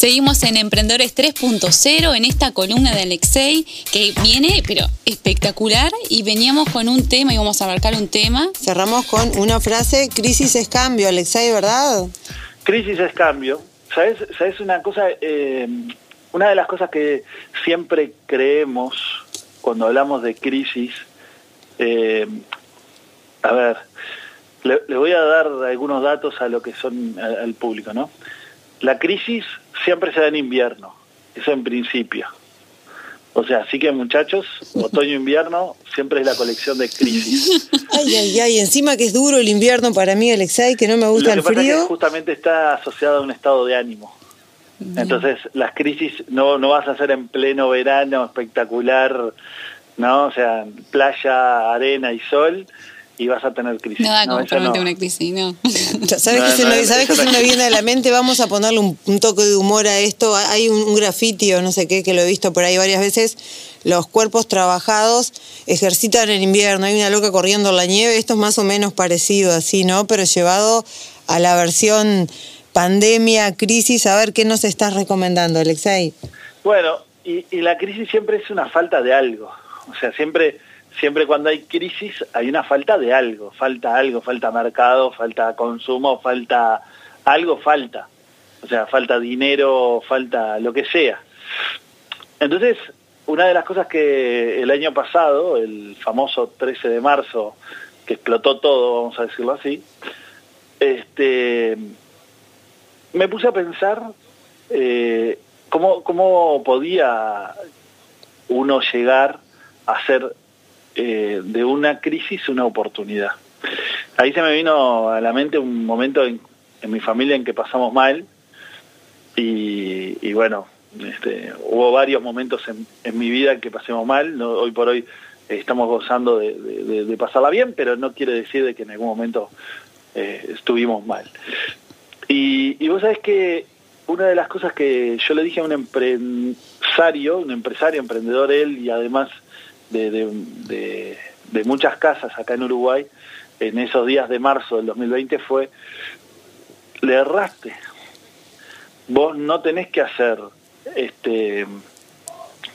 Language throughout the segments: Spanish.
Seguimos en Emprendedores 3.0 en esta columna de Alexei que viene, pero espectacular, y veníamos con un tema y vamos a abarcar un tema. Cerramos con una frase, crisis es cambio, Alexei, ¿verdad? Crisis es cambio. ¿Sabes, ¿Sabes una cosa? Eh, una de las cosas que siempre creemos cuando hablamos de crisis, eh, a ver, le, voy a dar algunos datos a lo que son al público, ¿no? La crisis siempre se da en invierno, eso en principio. O sea, así que muchachos, otoño-invierno siempre es la colección de crisis. Ay, ay, ay, encima que es duro el invierno para mí, Alexei, que no me gusta el frío. justamente está asociado a un estado de ánimo. Entonces, las crisis no, no vas a hacer en pleno verano espectacular, ¿no? O sea, playa, arena y sol, y vas a tener crisis. Nada no, como una crisis, ¿no? ¿Sabes qué se, me, viene a la mente? Vamos a ponerle un, toque de humor a esto. Hay un, grafiti o no sé qué, que lo he visto por ahí varias veces. Los cuerpos trabajados ejercitan en invierno. Hay una loca corriendo en la nieve. Esto es más o menos parecido así, ¿no? Pero llevado a la versión pandemia, crisis. A ver, ¿qué nos estás recomendando, Alexei? Bueno, y, y la crisis siempre es una falta de algo. O sea, siempre siempre cuando hay crisis hay una falta de algo, falta algo, falta mercado, falta consumo, falta algo, falta. O sea, falta dinero, falta lo que sea. Entonces, una de las cosas que el año pasado, el famoso 13 de marzo, que explotó todo, vamos a decirlo así, este, me puse a pensar eh, cómo, cómo podía uno llegar a ser eh, de una crisis una oportunidad. Ahí se me vino a la mente un momento en, mi familia en que pasamos mal y, bueno, este, hubo varios momentos en, mi vida en que pasemos mal, hoy por hoy estamos gozando de, pasarla bien, pero no quiere decir de que en algún momento eh, estuvimos mal. Y, y vos sabés que una de las cosas que yo le dije a un empresario, un empresario, emprendedor él y además de, de, muchas casas acá en Uruguay en esos días de marzo del 2020 fue, le erraste. Vos no tenés que hacer este,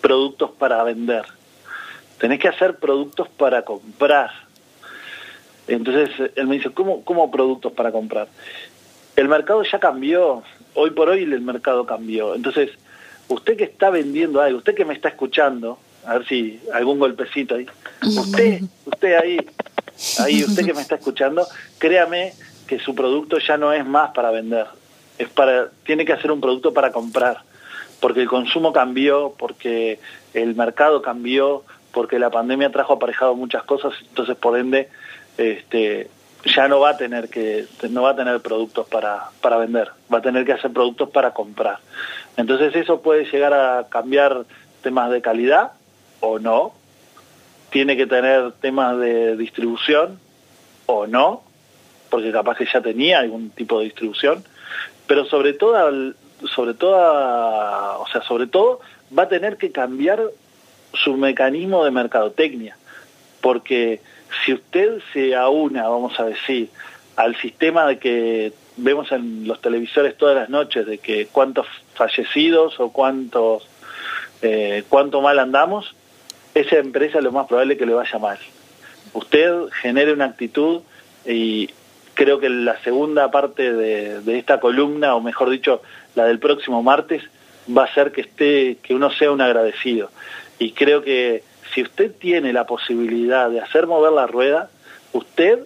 productos para vender, tenés que hacer productos para comprar. Entonces él me dice, ¿cómo, ¿cómo productos para comprar? El mercado ya cambió, hoy por hoy el mercado cambió. Entonces, usted que está vendiendo algo, usted que me está escuchando, a ver si algún golpecito ahí. Usted, usted ahí, ahí, usted que me está escuchando, créame que su producto ya no es más para vender, es para, tiene que hacer un producto para comprar, porque el consumo cambió, porque el mercado cambió, porque la pandemia trajo aparejado muchas cosas, entonces por ende, este, ya no va a tener que no va a tener productos para, para vender, va a tener que hacer productos para comprar. Entonces eso puede llegar a cambiar temas de calidad, o no, tiene que tener temas de distribución o no, porque capaz que ya tenía algún tipo de distribución, pero sobre todo, sobre todo, o sea, sobre todo va a tener que cambiar su mecanismo de mercadotecnia, porque si usted se aúna, vamos a decir, al sistema de que vemos en los televisores todas las noches, de que cuántos fallecidos o cuántos, eh, cuánto mal andamos, esa empresa lo más probable es que le vaya mal. Usted genere una actitud y creo que la segunda parte de, esta columna, o mejor dicho, la del próximo martes, va a ser que esté, que uno sea un agradecido. Y creo que si usted tiene la posibilidad de hacer mover la rueda, usted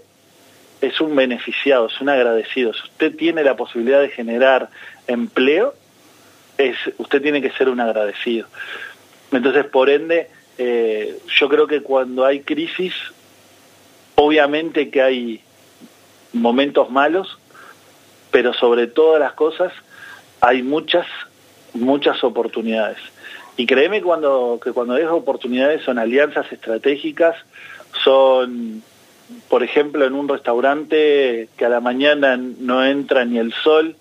es un beneficiado, es un agradecido. Si usted tiene la posibilidad de generar empleo, es, usted tiene que ser un agradecido. Entonces, por ende, eh, yo creo que cuando hay crisis, obviamente que hay momentos malos, pero sobre todas las cosas hay muchas, muchas oportunidades. Y créeme cuando, que cuando esas oportunidades son alianzas estratégicas, son, por ejemplo, en un restaurante que a la mañana no entra ni el sol,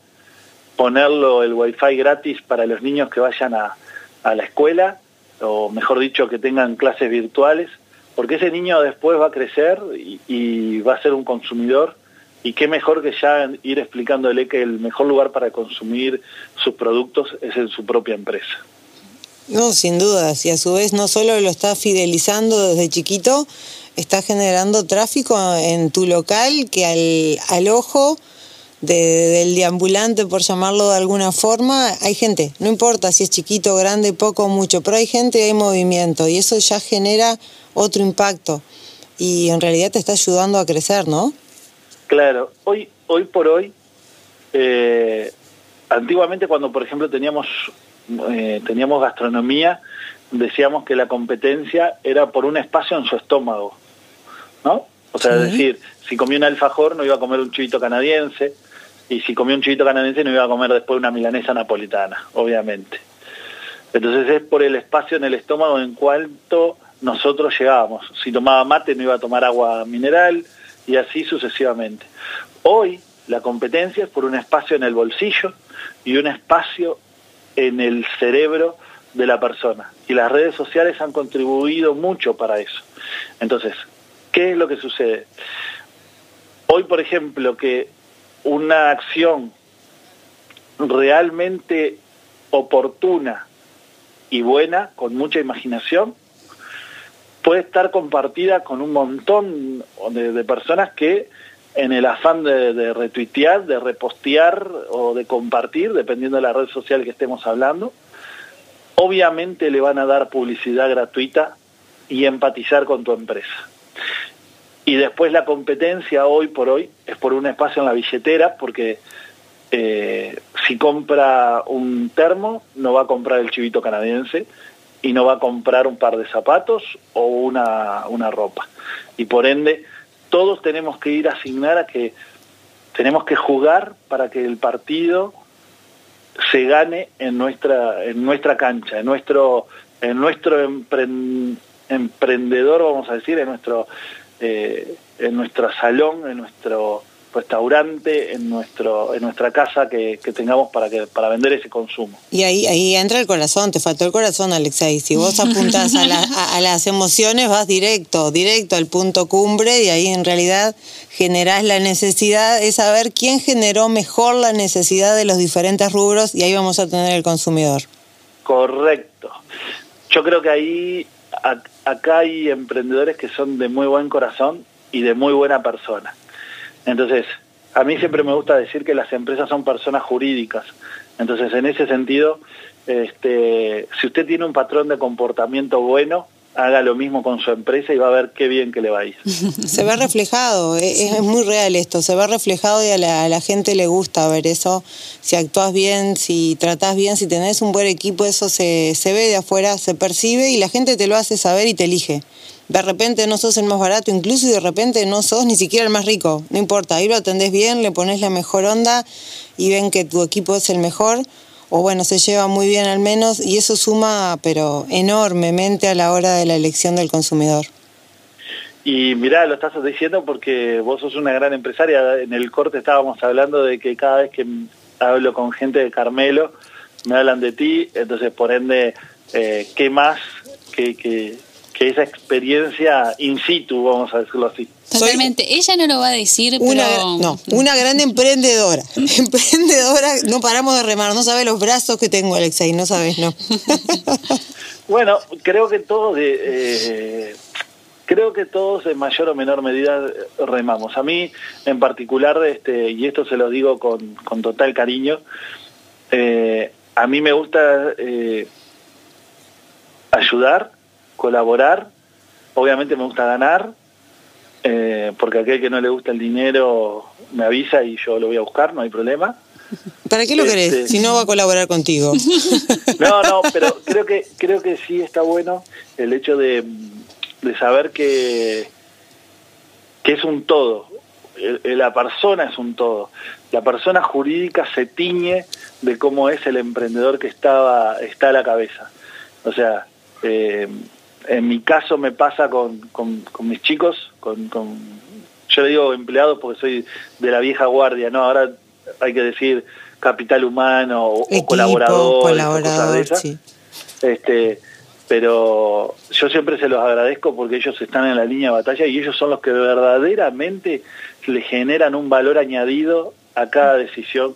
ponerlo el wifi gratis para los niños que vayan a la escuela, o mejor dicho, que tengan clases virtuales, porque ese niño después va a crecer y, va a ser un consumidor y qué mejor que ya ir explicándole que el mejor lugar para consumir sus productos es en su propia empresa. No, sin duda, y a su vez no solo lo está fidelizando desde chiquito, está generando tráfico en tu local que al, al ojo del deambulante, por llamarlo de alguna forma, hay gente, no importa si es chiquito, grande, poco o mucho, pero hay gente y hay movimiento y eso ya genera otro impacto y en realidad te está ayudando a crecer, ¿no? Claro, hoy, hoy por hoy, eh, antiguamente cuando por ejemplo teníamos, eh, teníamos gastronomía, decíamos que la competencia era por un espacio en su estómago, ¿no? O sea, es decir, si comía un alfajor no iba a comer un chivito canadiense, y si comía un chivito canadiense no iba a comer después una milanesa napolitana, obviamente. Entonces es por el espacio en el estómago en cuanto nosotros llegábamos. Si tomaba mate no iba a tomar agua mineral y así sucesivamente. Hoy la competencia es por un espacio en el bolsillo y un espacio en el cerebro de la persona. Y las redes sociales han contribuido mucho para eso. Entonces, ¿qué es lo que sucede? Hoy, por ejemplo, que una acción realmente oportuna y buena, con mucha imaginación, puede estar compartida con un montón de, personas que en el afán de, de, retuitear, de repostear o de compartir, dependiendo de la red social que estemos hablando, obviamente le van a dar publicidad gratuita y empatizar con tu empresa. Y después la competencia hoy por hoy es por un espacio en la billetera, porque eh, si compra un termo, no va a comprar el chivito canadiense y no va a comprar un par de zapatos o una, una ropa. Y por ende, todos tenemos que ir a asignar a que tenemos que jugar para que el partido se gane en nuestra, en nuestra cancha, en nuestro, en nuestro emprendedor, vamos a decir, en nuestro eh, en nuestro salón, en nuestro restaurante, en nuestro en nuestra casa que, tengamos para que para vender ese consumo. Y ahí ahí entra el corazón, te faltó el corazón, Alexei. Si vos apuntás a, a, las emociones, vas directo, directo al punto cumbre y ahí en realidad generás la necesidad de saber quién generó mejor la necesidad de los diferentes rubros y ahí vamos a tener el consumidor. Correcto. Yo creo que ahí acá hay emprendedores que son de muy buen corazón y de muy buena persona. Entonces, a mí siempre me gusta decir que las empresas son personas jurídicas. Entonces, en ese sentido, este, si usted tiene un patrón de comportamiento bueno, haga lo mismo con su empresa y va a ver qué bien que le va a ir. Se ve reflejado, e-, es, muy real esto, se ve reflejado y a la, gente le gusta ver eso. Si actúas bien, si tratás bien, si tenés un buen equipo, eso se, se ve de afuera, se percibe y la gente te lo hace saber y te elige. De repente no sos el más barato, incluso y de repente no sos ni siquiera el más rico. No importa, ahí lo atendés bien, le pones la mejor onda y ven que tu equipo es el mejor o bueno, se lleva muy bien al menos, y eso suma, pero enormemente a la hora de la elección del consumidor. Y mirá, lo estás diciendo porque vos sos una gran empresaria. En el corte estábamos hablando de que cada vez que hablo con gente de Carmelo, me hablan de ti, entonces por ende, eh, ¿qué más que, que, que esa experiencia in situ, vamos a decirlo así? Totalmente. Ella no lo va a decir, una, pero... No, una gran emprendedora. emprendedora, no paramos de remar. No sabes los brazos que tengo, Alexei, no sabes, no. bueno, creo que todos, eh, creo que todos en mayor o menor medida remamos. A mí, en particular, este, y esto se lo digo con, con total cariño, eh, a mí me gusta eh, ayudar, colaborar, obviamente me gusta ganar, eh, porque aquel que no le gusta el dinero me avisa y yo lo voy a buscar, no hay problema. ¿Para qué lo querés? Este, si no va a colaborar contigo. No, no, pero creo que creo que sí está bueno el hecho de, de saber que, que es un todo. La persona es un todo. La persona jurídica se tiñe de cómo es el emprendedor que estaba está a la cabeza. O sea, eh, en mi caso me pasa con, con, mis chicos, con, con, yo le digo empleados porque soy de la vieja guardia, ¿no? Ahora hay que decir capital humano o, colaborador, colaborador Sí. Este, pero yo siempre se los agradezco porque ellos están en la línea de batalla y ellos son los que verdaderamente le generan un valor añadido a cada decisión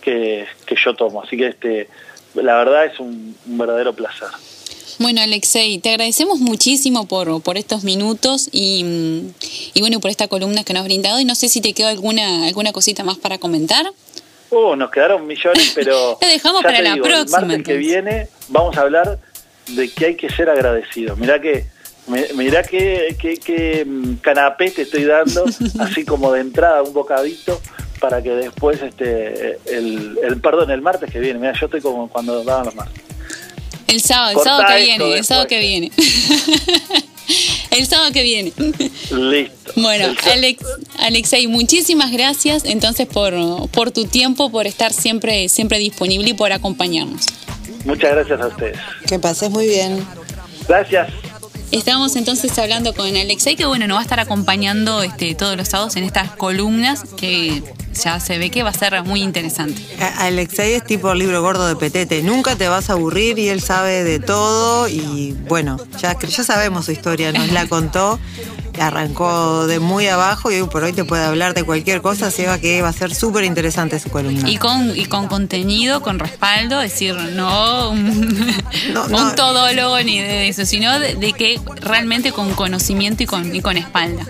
que, que yo tomo. Así que este, la verdad es un, un verdadero placer. Bueno, Alexei, te agradecemos muchísimo por, por estos minutos y, y, bueno, por esta columna que nos has brindado. Y no sé si te quedó alguna, alguna cosita más para comentar. Oh, nos quedaron millones, pero. Lo dejamos para la próxima. El martes que viene vamos a hablar de que hay que ser agradecido. Mirá que. Mirá qué que, que, canapé te estoy dando, así como de entrada un bocadito, para que después, este el, el perdón, el martes que viene, mira, yo estoy como cuando daban los martes. El sábado, el sábado que viene, el sábado que viene. el sábado que viene. Listo. Bueno, Alex, Alexei, muchísimas gracias entonces por, por tu tiempo, por estar siempre, siempre disponible y por acompañarnos. Muchas gracias a ustedes. Que pases muy bien. Gracias. Estamos entonces hablando con Alexei, que bueno, nos va a estar acompañando este, todos los sábados en estas columnas que ya se ve que va a ser muy interesante. Alexei es tipo libro gordo de petete, nunca te vas a aburrir y él sabe de todo y bueno, ya, ya sabemos su historia, nos la contó, arrancó de muy abajo y hoy por hoy te puede hablar de cualquier cosa, se va que va a ser súper interesante su columna. Y con, y con contenido, con respaldo, es decir, no un, no, todólogo ni de eso, sino de, que realmente con conocimiento y con, y con espalda.